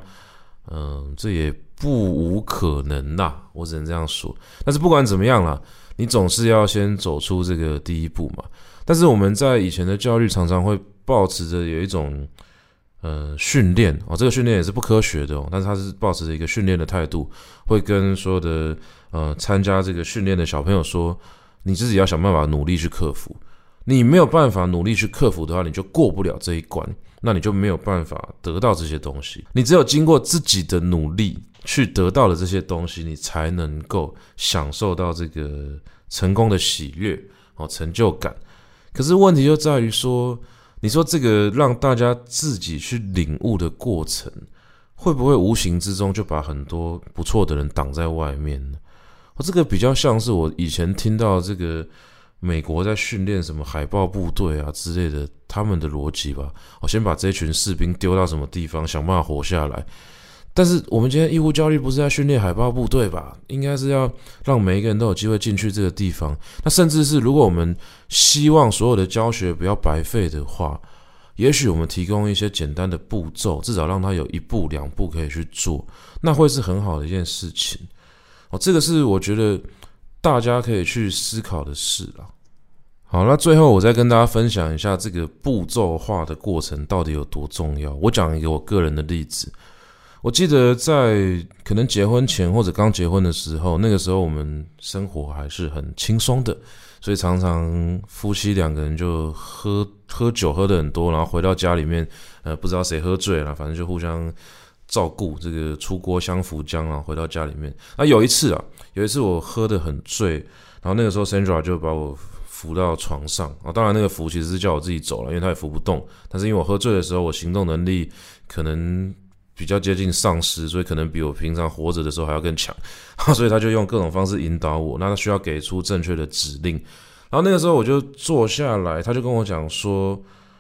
嗯，这也不无可能啦。我只能这样说。但是不管怎么样啦，你总是要先走出这个第一步嘛。但是我们在以前的教育常常会。抱持着有一种呃训练哦，这个训练也是不科学的哦，但是他是抱持着一个训练的态度，会跟所有的呃参加这个训练的小朋友说，你自己要想办法努力去克服，你没有办法努力去克服的话，你就过不了这一关，那你就没有办法得到这些东西。你只有经过自己的努力，去得到了这些东西，你才能够享受到这个成功的喜悦哦，成就感。可是问题就在于说，你说这个让大家自己去领悟的过程，会不会无形之中就把很多不错的人挡在外面呢？哦，这个比较像是我以前听到这个美国在训练什么海豹部队啊之类的，他们的逻辑吧。我先把这群士兵丢到什么地方，想办法活下来。但是我们今天义务教育不是在训练海豹部队吧？应该是要让每一个人都有机会进去这个地方。那甚至是如果我们希望所有的教学不要白费的话，也许我们提供一些简单的步骤，至少让他有一步两步可以去做，那会是很好的一件事情。哦，这个是我觉得大家可以去思考的事啦。好，那最后我再跟大家分享一下这个步骤化的过程到底有多重要。我讲一个我个人的例子。我记得在可能结婚前或者刚结婚的时候，那个时候我们生活还是很轻松的，所以常常夫妻两个人就喝喝酒喝得很多，然后回到家里面，呃，不知道谁喝醉了，反正就互相照顾，这个出锅相扶将啊，回到家里面。那有一次啊，有一次我喝得很醉，然后那个时候 Sandra 就把我扶到床上啊，当然那个扶其实是叫我自己走了，因为他也扶不动，但是因为我喝醉的时候，我行动能力可能。比较接近丧尸，所以可能比我平常活着的时候还要更强，*laughs* 所以他就用各种方式引导我。那他需要给出正确的指令，然后那个时候我就坐下来，他就跟我讲说：“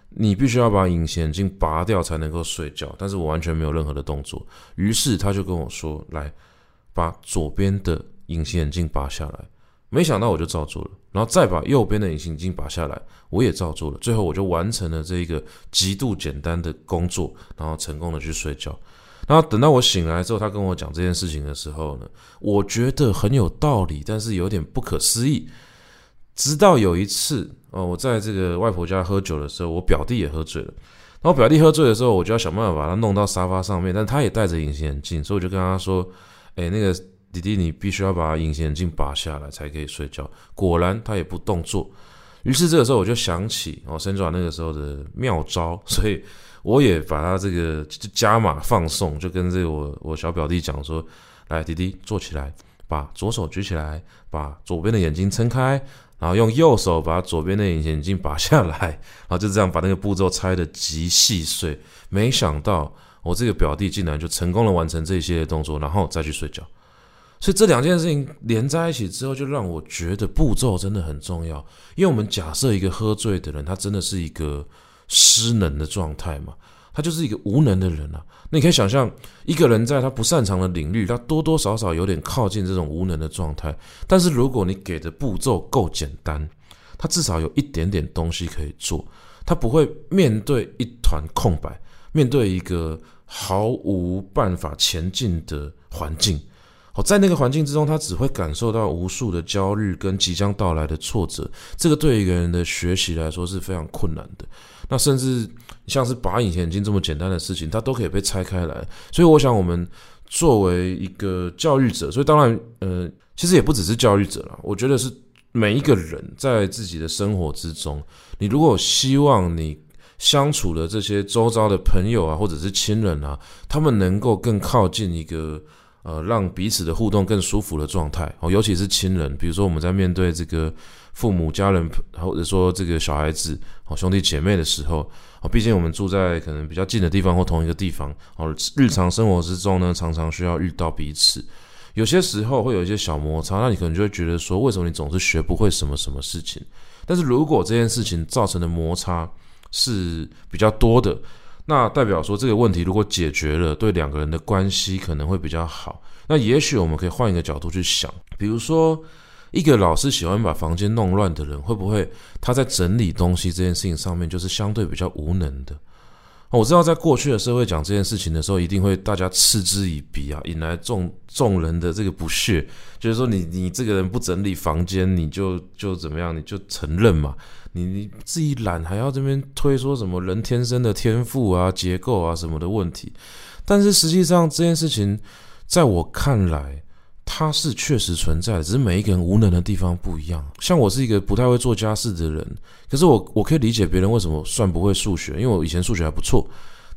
你必须要把隐形眼镜拔掉才能够睡觉。”但是我完全没有任何的动作。于是他就跟我说：“来，把左边的隐形眼镜拔下来。”没想到我就照做了，然后再把右边的隐形眼镜拔下来，我也照做了。最后我就完成了这一个极度简单的工作，然后成功的去睡觉。然后等到我醒来之后，他跟我讲这件事情的时候呢，我觉得很有道理，但是有点不可思议。直到有一次哦，我在这个外婆家喝酒的时候，我表弟也喝醉了。然后表弟喝醉的时候，我就要想办法把他弄到沙发上面，但他也戴着隐形眼镜，所以我就跟他说：“诶，那个。”弟弟，你必须要把隐形眼镜拔下来才可以睡觉。果然，他也不动作。于是这个时候，我就想起哦，伸爪那个时候的妙招，所以我也把他这个加码放送，就跟这个我我小表弟讲说：“来，弟弟坐起来，把左手举起来，把左边的眼睛撑开，然后用右手把左边的隐形眼镜拔下来，然后就这样把那个步骤拆得极细碎。没想到我这个表弟竟然就成功的完成这些动作，然后再去睡觉。”所以这两件事情连在一起之后，就让我觉得步骤真的很重要。因为我们假设一个喝醉的人，他真的是一个失能的状态嘛，他就是一个无能的人啊。那你可以想象，一个人在他不擅长的领域，他多多少少有点靠近这种无能的状态。但是如果你给的步骤够简单，他至少有一点点东西可以做，他不会面对一团空白，面对一个毫无办法前进的环境。好，在那个环境之中，他只会感受到无数的焦虑跟即将到来的挫折。这个对一个人的学习来说是非常困难的。那甚至像是拔隐形眼镜这么简单的事情，它都可以被拆开来。所以，我想我们作为一个教育者，所以当然，呃，其实也不只是教育者啦。我觉得是每一个人在自己的生活之中，你如果希望你相处的这些周遭的朋友啊，或者是亲人啊，他们能够更靠近一个。呃，让彼此的互动更舒服的状态哦，尤其是亲人，比如说我们在面对这个父母、家人，或者说这个小孩子、哦兄弟姐妹的时候，哦，毕竟我们住在可能比较近的地方或同一个地方，哦，日常生活之中呢，常常需要遇到彼此，有些时候会有一些小摩擦，那你可能就会觉得说，为什么你总是学不会什么什么事情？但是如果这件事情造成的摩擦是比较多的。那代表说，这个问题如果解决了，对两个人的关系可能会比较好。那也许我们可以换一个角度去想，比如说，一个老是喜欢把房间弄乱的人，会不会他在整理东西这件事情上面就是相对比较无能的？我知道，在过去的社会讲这件事情的时候，一定会大家嗤之以鼻啊，引来众众人的这个不屑，就是说你你这个人不整理房间，你就就怎么样，你就承认嘛，你你自己懒还要这边推说什么人天生的天赋啊、结构啊什么的问题，但是实际上这件事情，在我看来。它是确实存在的，只是每一个人无能的地方不一样。像我是一个不太会做家事的人，可是我我可以理解别人为什么算不会数学，因为我以前数学还不错。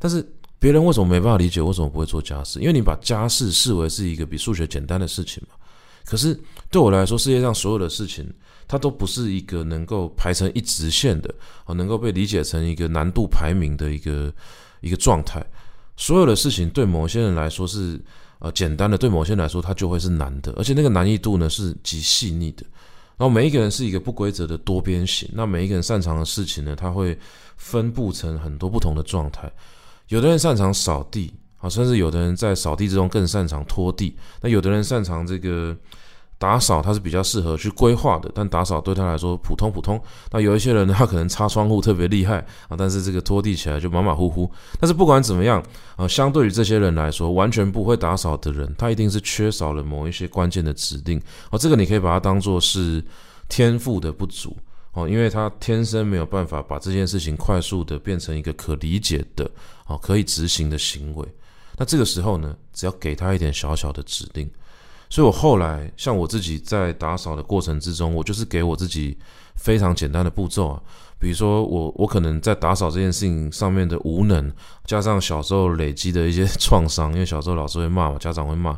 但是别人为什么没办法理解为什么不会做家事？因为你把家事视为是一个比数学简单的事情嘛。可是对我来说，世界上所有的事情，它都不是一个能够排成一直线的啊，能够被理解成一个难度排名的一个一个状态。所有的事情对某些人来说是呃简单的，对某些人来说它就会是难的，而且那个难易度呢是极细腻的。然后每一个人是一个不规则的多边形，那每一个人擅长的事情呢，它会分布成很多不同的状态。有的人擅长扫地，啊，甚至有的人在扫地之中更擅长拖地。那有的人擅长这个。打扫它是比较适合去规划的，但打扫对他来说普通普通。那有一些人呢，他可能擦窗户特别厉害啊，但是这个拖地起来就马马虎虎。但是不管怎么样啊，相对于这些人来说，完全不会打扫的人，他一定是缺少了某一些关键的指令。哦，这个你可以把它当做是天赋的不足哦，因为他天生没有办法把这件事情快速的变成一个可理解的哦，可以执行的行为。那这个时候呢，只要给他一点小小的指令。所以，我后来像我自己在打扫的过程之中，我就是给我自己非常简单的步骤啊。比如说我，我可能在打扫这件事情上面的无能，加上小时候累积的一些 *laughs* 创伤，因为小时候老师会骂我，家长会骂，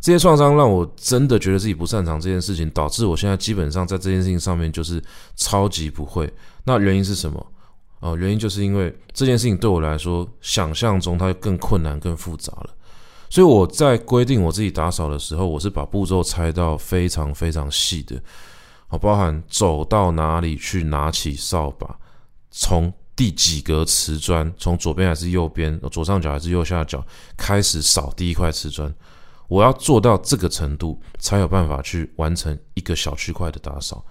这些创伤让我真的觉得自己不擅长这件事情，导致我现在基本上在这件事情上面就是超级不会。那原因是什么？哦，原因就是因为这件事情对我来说，想象中它更困难、更复杂了。所以我在规定我自己打扫的时候，我是把步骤拆到非常非常细的，好，包含走到哪里去拿起扫把，从第几格瓷砖，从左边还是右边，左上角还是右下角开始扫第一块瓷砖，我要做到这个程度，才有办法去完成一个小区块的打扫。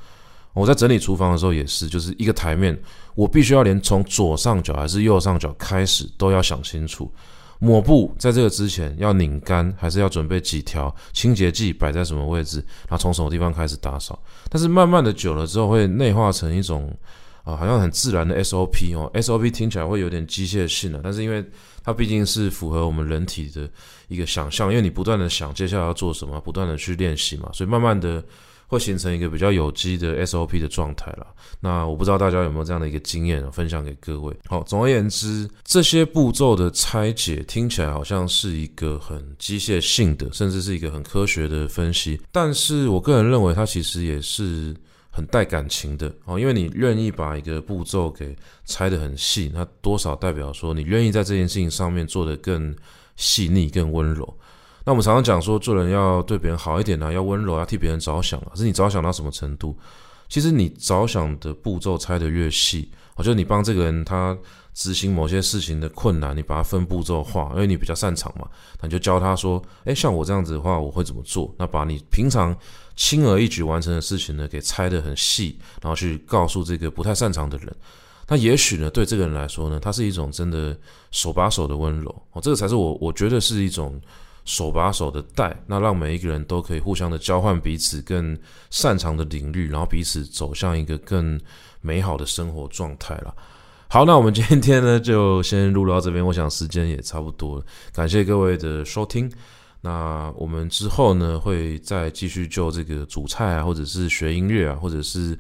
我在整理厨房的时候也是，就是一个台面，我必须要连从左上角还是右上角开始都要想清楚。抹布在这个之前要拧干，还是要准备几条清洁剂摆在什么位置？然后从什么地方开始打扫？但是慢慢的久了之后，会内化成一种啊、好像很自然的 SOP 哦。SOP 听起来会有点机械性的，但是因为它毕竟是符合我们人体的一个想象，因为你不断的想接下来要做什么，不断的去练习嘛，所以慢慢的。会形成一个比较有机的 SOP 的状态了。那我不知道大家有没有这样的一个经验，分享给各位。好，总而言之，这些步骤的拆解听起来好像是一个很机械性的，甚至是一个很科学的分析。但是我个人认为，它其实也是很带感情的哦，因为你愿意把一个步骤给拆得很细，那多少代表说你愿意在这件事情上面做得更细腻、更温柔。那我们常常讲说，做人要对别人好一点啊，要温柔，要替别人着想啊。可是你着想到什么程度？其实你着想的步骤拆得越细，我觉得你帮这个人他执行某些事情的困难，你把它分步骤化，因为你比较擅长嘛，那你就教他说，诶，像我这样子的话，我会怎么做？那把你平常轻而易举完成的事情呢，给拆得很细，然后去告诉这个不太擅长的人。那也许呢，对这个人来说呢，他是一种真的手把手的温柔哦，这个才是我我觉得是一种。手把手的带，那让每一个人都可以互相的交换彼此更擅长的领域，然后彼此走向一个更美好的生活状态了。好，那我们今天呢就先录到这边，我想时间也差不多了，感谢各位的收听。那我们之后呢会再继续就这个煮菜啊，或者是学音乐啊，或者是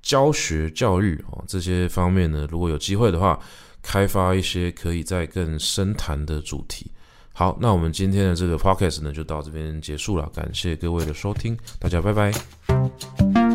教学教育哦这些方面呢，如果有机会的话，开发一些可以再更深谈的主题。好，那我们今天的这个 podcast 呢，就到这边结束了。感谢各位的收听，大家拜拜。